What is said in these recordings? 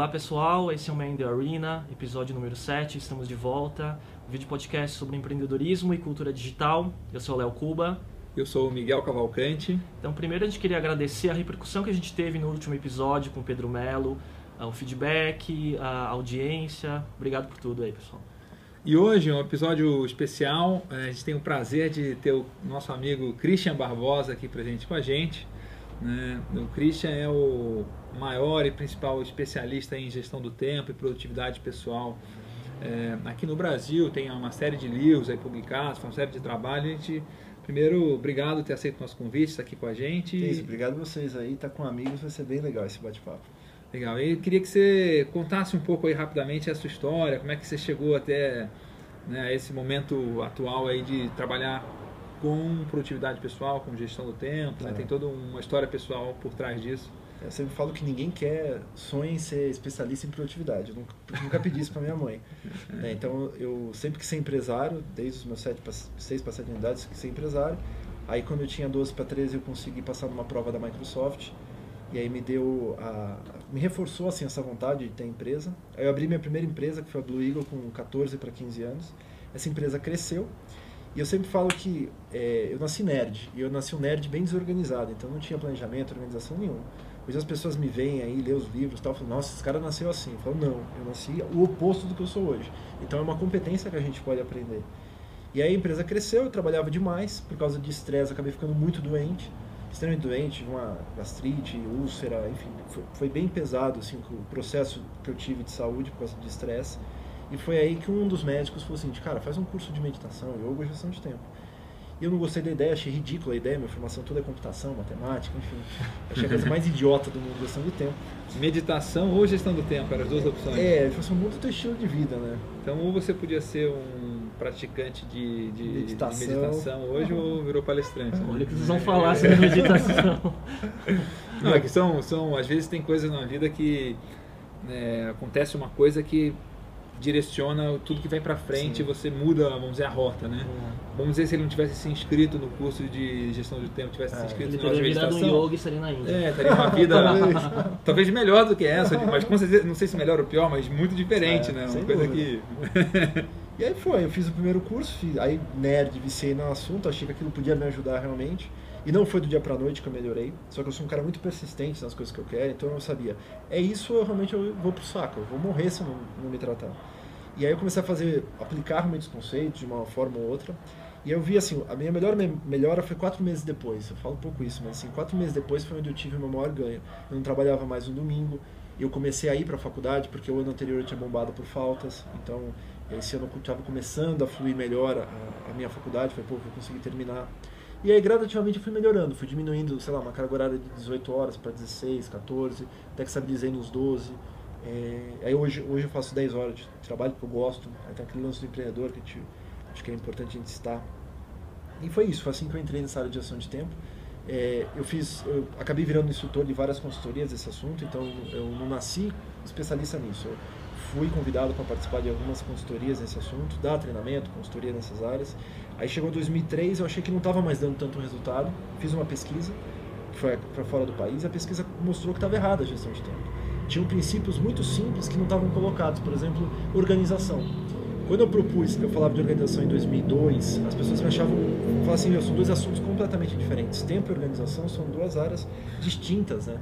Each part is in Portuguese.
Olá pessoal, esse é o Man the Arena, episódio número 7, estamos de volta. Um vídeo podcast sobre empreendedorismo e cultura digital. Eu sou o Léo Cuba. Eu sou o Miguel Cavalcante. Então, primeiro a gente queria agradecer a repercussão que a gente teve no último episódio com o Pedro Melo, ah, o feedback, a audiência. Obrigado por tudo aí, pessoal. E hoje um episódio especial. A gente tem o prazer de ter o nosso amigo Christian Barbosa aqui presente com a gente. Né? O Christian é o maior e principal especialista em gestão do tempo e produtividade pessoal é, aqui no Brasil. Tem uma série de livros aí publicados, uma série de trabalhos. A gente, primeiro, obrigado por ter aceito o nosso convite, estar aqui com a gente. Isso, obrigado a vocês aí. Tá com amigos, vai ser bem legal esse bate-papo. Legal. E queria que você contasse um pouco aí rapidamente a sua história, como é que você chegou até né, esse momento atual aí de trabalhar com produtividade pessoal, com gestão do tempo, né? É. tem toda uma história pessoal por trás disso. Eu sempre falo que ninguém quer, sonha em ser especialista em produtividade. Eu nunca, nunca pedi isso para minha mãe. É, então, eu sempre quis ser empresário, desde os meus 6 para 7 unidades, quis ser empresário. Aí, quando eu tinha 12 para 13, eu consegui passar numa prova da Microsoft. E aí me deu a, me reforçou assim essa vontade de ter empresa. Aí eu abri minha primeira empresa, que foi a Blue Eagle, com 14 para 15 anos. Essa empresa cresceu e eu sempre falo que é, eu nasci nerd, e eu nasci um nerd bem desorganizado, então não tinha planejamento, organização nenhuma. Hoje as pessoas me veem aí, lê os livros e tal, falam, nossa, esse cara nasceu assim. Eu falo, não, eu nasci o oposto do que eu sou hoje. Então é uma competência que a gente pode aprender. E aí a empresa cresceu, eu trabalhava demais, por causa de estresse, acabei ficando muito doente, extremamente doente, uma gastrite, úlcera, enfim, foi, foi bem pesado assim, o processo que eu tive de saúde por causa de estresse. E foi aí que um dos médicos falou assim, cara, faz um curso de meditação, yoga e gestão de tempo. E eu não gostei da ideia, achei ridícula a ideia, minha formação toda é computação, matemática, enfim. Achei a coisa mais idiota do mundo, gestão do tempo. Meditação ou gestão do tempo, eram as duas opções. É, ele falou assim, muda o teu estilo de vida, né? Então, ou você podia ser um praticante de, de meditação. de meditação, hoje ou virou palestrante. Né? Olha o que vocês vão falar sobre meditação. não, é que são, são, às vezes tem coisas na vida que né, acontece uma coisa que direciona tudo que vem para frente Sim. você muda, vamos dizer, a rota, né? É. Vamos dizer se ele não tivesse se inscrito no curso de gestão de tempo, tivesse é. se inscrito ele no de meditação. um yoga e estaria na Índia. É, teria uma vida talvez melhor do que essa, mas com certeza, não sei se melhor ou pior, mas muito diferente, é, né? Uma coisa dúvida. que E aí foi, eu fiz o primeiro curso, fiz, aí nerd, viciei no assunto, achei que aquilo podia me ajudar realmente. E não foi do dia pra noite que eu melhorei, só que eu sou um cara muito persistente nas coisas que eu quero, então eu sabia, é isso, eu realmente eu vou pro saco, eu vou morrer se eu não, não me tratar. E aí eu comecei a fazer, aplicar muitos conceitos de uma forma ou outra, e eu vi assim, a minha melhor melhora foi quatro meses depois, eu falo um pouco isso, mas assim, quatro meses depois foi onde eu tive o meu maior ganho. Eu não trabalhava mais no domingo, eu comecei a ir para a faculdade, porque o ano anterior eu tinha bombado por faltas, então esse ano eu estava começando a fluir melhor a, a minha faculdade, foi, pô, vou conseguir terminar. E aí, gradativamente, eu fui melhorando, fui diminuindo, sei lá, uma carga horária de 18 horas para 16, 14, até que estabilizei nos 12. É, aí hoje, hoje eu faço 10 horas de trabalho que eu gosto, aí tem aquele lance do empreendedor que acho que é importante a gente estar. E foi isso, foi assim que eu entrei nessa área de ação de tempo. É, eu fiz, eu acabei virando instrutor de várias consultorias desse assunto, então eu não nasci especialista nisso. Eu fui convidado para participar de algumas consultorias nesse assunto, dar treinamento, consultoria nessas áreas. Aí chegou 2003, eu achei que não estava mais dando tanto resultado. Fiz uma pesquisa, que foi para fora do país, a pesquisa mostrou que estava errada a gestão de tempo. Tinham princípios muito simples que não estavam colocados, por exemplo, organização. Quando eu propus, eu falava de organização em 2002, as pessoas me achavam, falavam assim, são dois assuntos completamente diferentes. Tempo e organização são duas áreas distintas, né?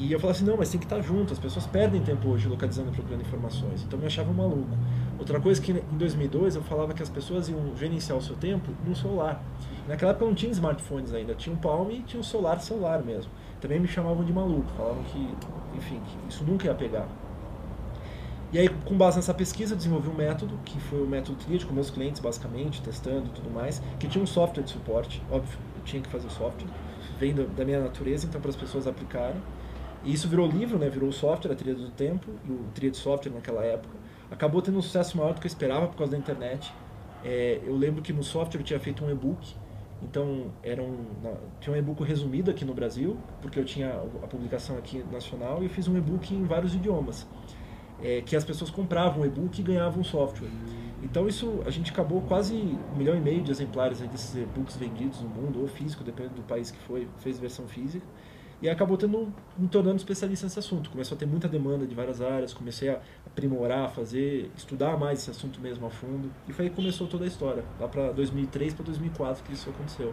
E eu falava assim, não, mas tem que estar junto, as pessoas perdem tempo hoje localizando e procurando informações. Então eu me achava maluco. Outra coisa que em 2002 eu falava que as pessoas iam gerenciar o seu tempo no celular. Naquela época não tinha smartphones ainda, tinha um Palm e tinha um celular celular mesmo. Também me chamavam de maluco, falavam que, enfim, que isso nunca ia pegar. E aí, com base nessa pesquisa, eu desenvolvi um método, que foi o método Triad, com meus clientes, basicamente, testando e tudo mais, que tinha um software de suporte, óbvio, eu tinha que fazer o software, vem da minha natureza, então para as pessoas aplicarem. E isso virou livro, né? virou software, a trilha do tempo, e o trilha de software naquela época. Acabou tendo um sucesso maior do que eu esperava por causa da internet. É, eu lembro que no software eu tinha feito um e-book, então era um, tinha um e-book resumido aqui no Brasil, porque eu tinha a publicação aqui nacional, e eu fiz um e-book em vários idiomas. É, que as pessoas compravam o e-book e ganhavam o software. Então isso a gente acabou quase um milhão e meio de exemplares desses e-books vendidos no mundo, ou físico, dependendo do país que foi, fez versão física. E acabou tendo, me tornando especialista nesse assunto. Começou a ter muita demanda de várias áreas, comecei a aprimorar, fazer, estudar mais esse assunto mesmo a fundo. E foi aí que começou toda a história, lá para 2003 para 2004 que isso aconteceu.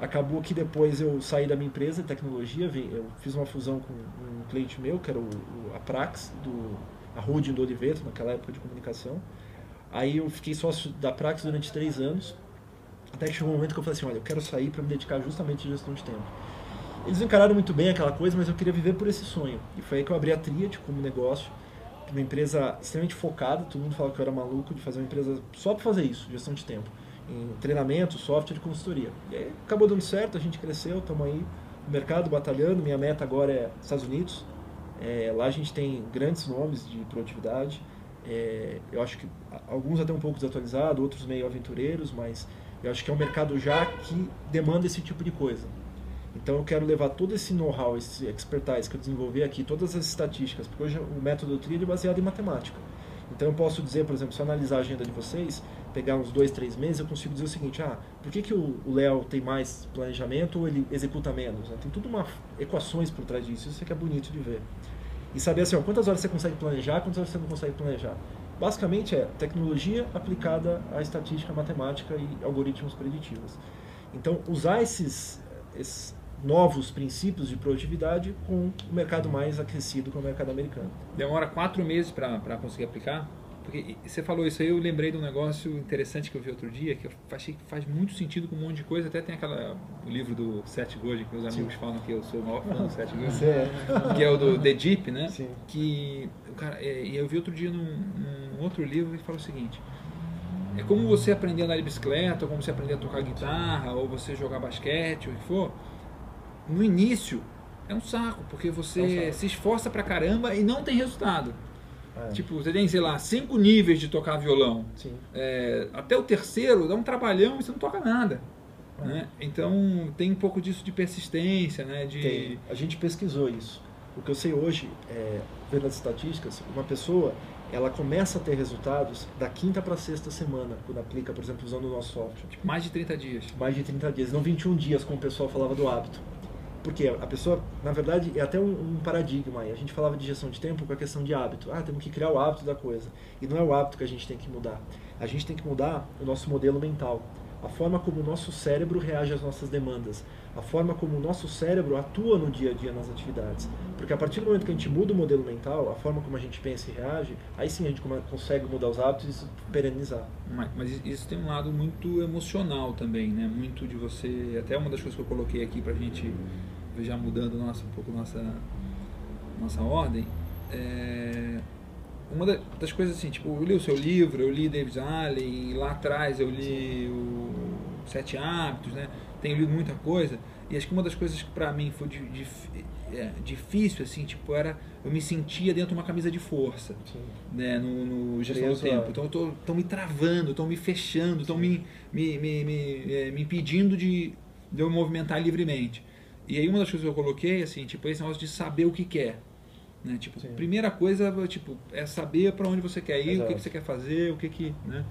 Acabou que depois eu saí da minha empresa de tecnologia, eu fiz uma fusão com um cliente meu, que era o, a Prax, do, a holding do Oliveto, naquela época de comunicação. Aí eu fiquei sócio da Prax durante três anos, até que chegou um momento que eu falei assim, olha, eu quero sair para me dedicar justamente à gestão de tempo. Eles encararam muito bem aquela coisa, mas eu queria viver por esse sonho. E foi aí que eu abri a Triad como negócio, uma empresa extremamente focada, todo mundo fala que eu era maluco de fazer uma empresa só para fazer isso, gestão de tempo, em treinamento, software e consultoria. E aí acabou dando certo, a gente cresceu, estamos aí no mercado batalhando, minha meta agora é Estados Unidos, é, lá a gente tem grandes nomes de produtividade, é, eu acho que alguns até um pouco desatualizados, outros meio aventureiros, mas eu acho que é um mercado já que demanda esse tipo de coisa. Então eu quero levar todo esse know-how, esse expertise que eu desenvolvi aqui, todas as estatísticas, porque hoje o método Tríade é baseado em matemática. Então eu posso dizer, por exemplo, se eu analisar a agenda de vocês, pegar uns dois, três meses, eu consigo dizer o seguinte, ah, por que, que o Léo tem mais planejamento ou ele executa menos? Tem tudo uma equações por trás disso, isso é que é bonito de ver. E saber assim, ó, quantas horas você consegue planejar, quantas horas você não consegue planejar. Basicamente é tecnologia aplicada à estatística, matemática e algoritmos preditivos. Então, usar esses, esses novos princípios de produtividade com o mercado mais aquecido, que é o mercado americano. Demora quatro meses para conseguir aplicar? Porque você falou isso aí, eu lembrei de um negócio interessante que eu vi outro dia, que eu achei que faz muito sentido com um monte de coisa. Até tem aquela, o livro do Seth Godin, que meus amigos Sim. falam que eu sou o maior fã do Seth Godin, é. que é o do The Deep, né? Sim. Que, cara, é, e eu vi outro dia num, num outro livro que fala o seguinte, é como você aprender a andar de bicicleta, ou como você aprender a tocar guitarra, ou você jogar basquete, ou o que for. No início, é um saco, porque você é um se esforça pra caramba e não tem resultado. É. Tipo, você tem, sei lá, cinco níveis de tocar violão. É, até o terceiro dá um trabalhão e você não toca nada. É. Né? Então tem um pouco disso de persistência, né? De... Tem. A gente pesquisou isso. O que eu sei hoje, é, vendo as estatísticas, uma pessoa ela começa a ter resultados da quinta para sexta semana, quando aplica, por exemplo, usando o nosso software. Tipo, mais de 30 dias. Mais de 30 dias, não 21 dias, como o pessoal falava do hábito. Porque a pessoa, na verdade, é até um, um, paradigma aí. A gente falava de gestão de tempo com a questão de hábito. Ah, temos que criar o hábito da coisa. E não é o hábito que a gente tem que mudar. A gente tem que mudar o nosso modelo mental. A forma como o nosso cérebro reage às nossas demandas. A forma como o nosso cérebro atua no dia a dia nas atividades. Porque a partir do momento que a gente muda o modelo mental, a forma como a gente pensa e reage, aí sim a gente consegue mudar os hábitos e perenizar. Mas, mas isso tem um lado muito emocional também, né? Muito de você. Até uma das coisas que eu coloquei aqui pra gente já mudando nossa, um pouco nossa, nossa ordem, é, uma das coisas assim, tipo, eu li o seu livro, eu li David Allen, lá atrás eu li o Sete Hábitos, né? Tenho lido muita coisa, e acho que uma das coisas que para mim foi de, de, é, difícil, assim, tipo, era eu me sentia dentro de uma camisa de força, Sim. né, no, no gestão do tempo. Então, estão me travando, estão me fechando, estão me, me, me, me, é, me impedindo de, de eu movimentar livremente. E aí uma das coisas que eu coloquei, assim, tipo, esse negócio de saber o que quer. Né? Tipo, Sim. primeira coisa tipo, é saber para onde você quer ir, Exato. o que, que, você quer fazer, o que que, né?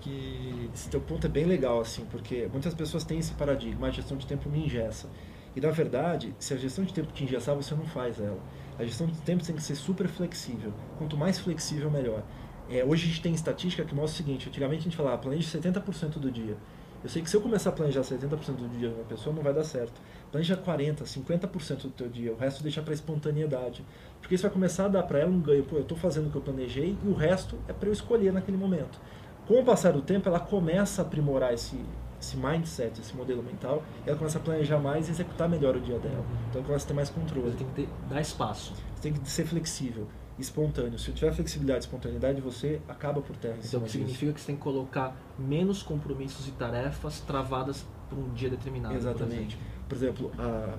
que... Esse teu ponto é bem legal, assim, porque muitas pessoas têm esse paradigma, a gestão de tempo me ingessa. E na verdade, se a gestão de tempo te engessar, você não faz ela. A gestão de tempo tem que ser super flexível. Quanto mais flexível, melhor. É, hoje a gente tem estatística que mostra o seguinte, antigamente a gente falava, planeje 70% do dia. Eu sei que se eu começar a planejar 70% do dia de uma pessoa, não vai dar certo. Planeja 40%, 50% do teu dia, o resto deixa para espontaneidade. Porque isso vai começar a dar para ela um ganho. Pô, eu estou fazendo o que eu planejei e o resto é para eu escolher naquele momento. Com o passar do tempo, ela começa a aprimorar esse, esse mindset, esse modelo mental, e ela começa a planejar mais e executar melhor o dia dela. Então ela começa a ter mais controle. Você tem que ter, dar espaço. Você tem que ser flexível espontâneo. Se tiver flexibilidade e espontaneidade, você acaba por terra. Então, o que significa que você tem que colocar menos compromissos e tarefas travadas por um dia determinado. Exatamente. Por exemplo, por exemplo a,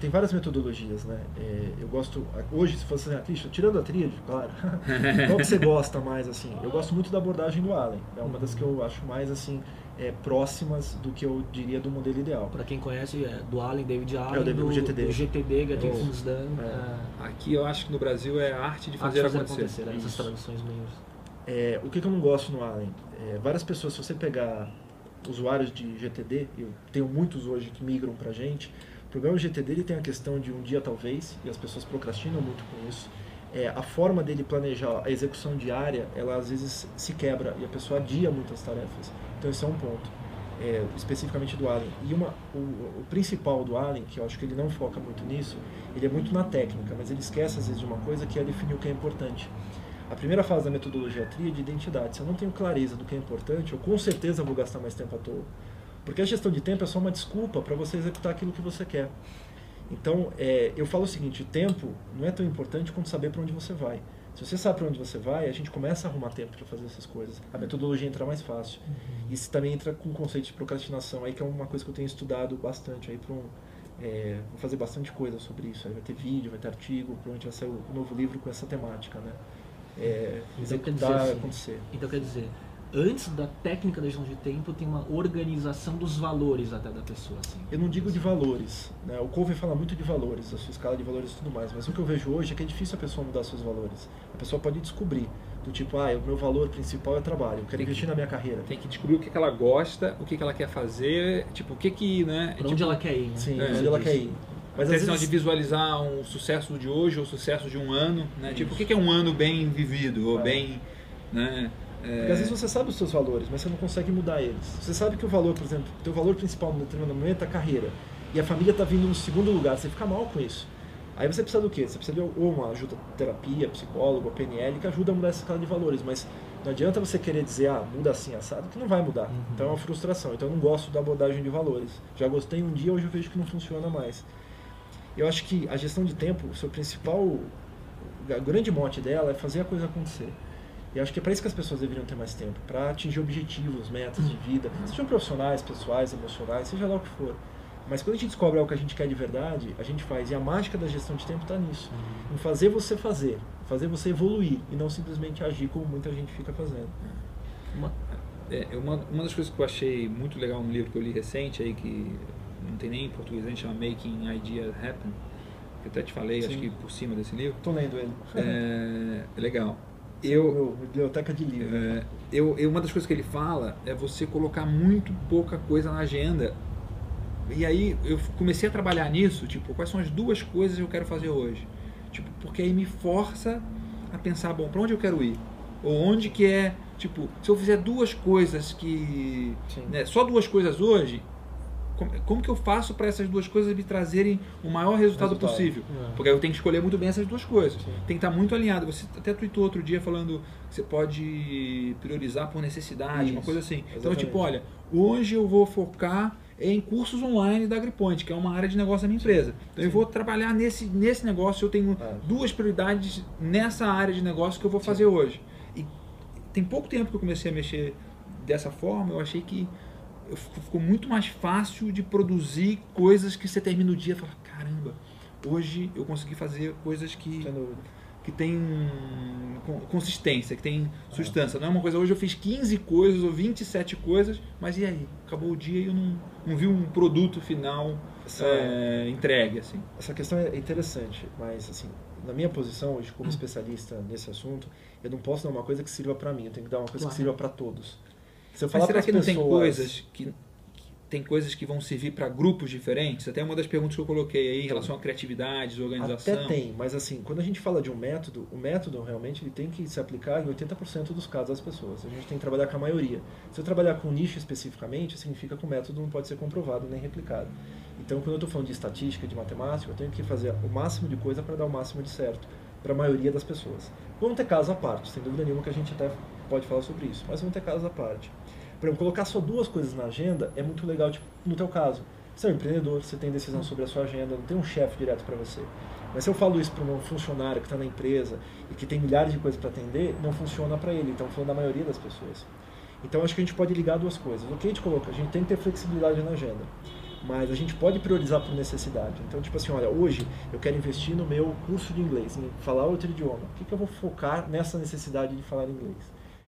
tem várias metodologias, né? É, eu gosto, hoje, se fosse assim, ah, tirando a tríade, claro, qual que você gosta mais, assim? Eu gosto muito da abordagem do Allen, é uma das que eu acho mais, assim, é, próximas do que eu diria do modelo ideal. Para quem conhece, é do Allen, David Allen, é, do, GTD, do GTD Getting Things Done. É. Aqui eu acho que no Brasil é a arte de fazer, arte de fazer acontecer. acontecer essas traduções meio... É, o que, que, eu não gosto no Allen? É, várias pessoas, se você pegar usuários de GTD, eu tenho muitos hoje que migram para gente, O problema do GTD ele tem a questão de um dia talvez, e as pessoas procrastinam muito com isso. É, a forma dele planejar a execução diária, ela às vezes se quebra e a pessoa adia muitas tarefas. Então esse é um ponto, é, especificamente do Allen. E uma, o, o, principal do Allen, que eu acho que ele não foca muito nisso, ele é muito na técnica, mas ele esquece às vezes de uma coisa que é definir o que é importante. A primeira fase da metodologia TRI é de identidade. Se eu não tenho clareza do que é importante, eu com certeza vou gastar mais tempo à toa. Porque a gestão de tempo é só uma desculpa para você executar aquilo que você quer. Então, é, eu falo o seguinte: o tempo não é tão importante quanto saber para onde você vai. Se você sabe para onde você vai, a gente começa a arrumar tempo para fazer essas coisas. A metodologia entra mais fácil. Uhum. Isso também entra com o conceito de procrastinação, aí que é uma coisa que eu tenho estudado bastante. Aí um, é, vou fazer bastante coisa sobre isso. Aí vai ter vídeo, vai ter artigo, provavelmente vai sair um novo livro com essa temática, né? É, então, quer dizer, assim, acontecer. Então quer dizer, antes da técnica da gestão de tempo, tem uma organização dos valores até da pessoa. Assim. Eu não digo de valores. Né? O Covey fala muito de valores, a sua escala de valores e tudo mais. Mas o que eu vejo hoje é que é difícil a pessoa mudar seus valores. A pessoa pode descobrir. Do tipo, ah, o meu valor principal é trabalho, eu quero tem investir que, na minha carreira. Tem que descobrir o que, ela gosta, o que, ela quer fazer, tipo, o que que, né? Pra tipo, onde ela quer ir, né? Sim, é, onde ela quer ir. Mas a questão vezes... de visualizar um sucesso de hoje ou sucesso de um ano, né? Tipo, o que é um ano bem vivido ou é. bem, né? É... Porque às vezes você sabe os seus valores, mas você não consegue mudar eles. Você sabe que o valor, por exemplo, o teu valor principal no determinado momento é a carreira. E a família está vindo no segundo lugar, você fica mal com isso. Aí você precisa do quê? Você precisa de ou uma ajuda terapia, psicólogo, PNL, que ajuda a mudar essa escala de valores. Mas não adianta você querer dizer, ah, muda assim, assado, que não vai mudar. Uhum. Então é uma frustração. Então eu não gosto da abordagem de valores. Já gostei um dia, hoje eu vejo que não funciona mais. Eu acho que a gestão de tempo, o seu principal, o grande mote dela é fazer a coisa acontecer. E acho que é para isso que as pessoas deveriam ter mais tempo, para atingir objetivos, metas de vida, sejam profissionais, pessoais, emocionais, seja lá o que for. Mas quando a gente descobre algo que a gente quer de verdade, a gente faz. E a mágica da gestão de tempo está nisso. Uhum. Em fazer você fazer, fazer você evoluir e não simplesmente agir como muita gente fica fazendo. Uma, é, uma, uma das coisas que eu achei muito legal no livro que eu li recente, aí que não tem nem em português, a gente chama Making Ideas Happen, que eu até te falei, Sim. acho que por cima desse livro. Estou lendo ele. É, é legal. Eu, Meu, biblioteca de livro. É, eu, eu, uma das coisas que ele fala é você colocar muito pouca coisa na agenda. E aí eu comecei a trabalhar nisso, tipo, quais são as duas coisas que eu quero fazer hoje? Tipo, porque aí me força a pensar, bom, para onde eu quero ir? Ou onde que é, tipo, se eu fizer duas coisas que, né, só duas coisas hoje, como, como que eu faço para essas duas coisas me trazerem o maior resultado, resultado. possível? É. Porque eu tenho que escolher muito bem essas duas coisas. Sim. Tem que estar muito alinhado. Você até tweetou outro dia falando que você pode priorizar por necessidade, Isso. uma coisa assim. Exatamente. Então, tipo, olha, hoje eu vou focar em cursos online da AgriPoint, que é uma área de negócio da minha empresa. Então Sim. eu vou trabalhar nesse, nesse negócio, eu tenho é. duas prioridades nessa área de negócio que eu vou fazer Sim. hoje. E tem pouco tempo que eu comecei a mexer dessa forma, eu achei que ficou muito mais fácil de produzir coisas que você termina o dia e fala, caramba, hoje eu consegui fazer coisas que, que tem consistência, que tem substância. Não é uma coisa, hoje eu fiz 15 coisas ou 27 coisas, mas e aí? Acabou o dia e eu não, não vi um produto final essa, é, entregue. Assim. Essa questão é interessante, mas assim, na minha posição hoje como hum. especialista nesse assunto, eu não posso dar uma coisa que sirva para mim, eu tenho que dar uma coisa claro. que sirva para todos. Se eu falar Mas será que não pessoas... tem coisas que tem coisas que vão servir para grupos diferentes? Até uma das perguntas que eu coloquei aí em relação a criatividade, organização. Até tem, mas assim, quando a gente fala de um método, o método realmente ele tem que se aplicar em 80% dos casos das pessoas. A gente tem que trabalhar com a maioria. Se eu trabalhar com um nicho especificamente, significa que o método não pode ser comprovado nem replicado. Então, quando eu estou falando de estatística, de matemática, eu tenho que fazer o máximo de coisa para dar o máximo de certo para a maioria das pessoas. Vão ter casos à parte, sem dúvida nenhuma que a gente até pode falar sobre isso, mas vão ter casos à parte. Por exemplo, colocar só duas coisas na agenda é muito legal, tipo, no teu caso. Você é um empreendedor, você tem decisão sobre a sua agenda, não tem um chefe direto para você. Mas se eu falo isso para um funcionário que está na empresa e que tem milhares de coisas para atender, não funciona para ele. Então, falando da maioria das pessoas. Então, acho que a gente pode ligar duas coisas. O que a gente coloca? A gente tem que ter flexibilidade na agenda. Mas a gente pode priorizar por necessidade. Então, tipo assim, olha, hoje eu quero investir no meu curso de inglês, em falar outro idioma. O que, que eu vou focar nessa necessidade de falar inglês?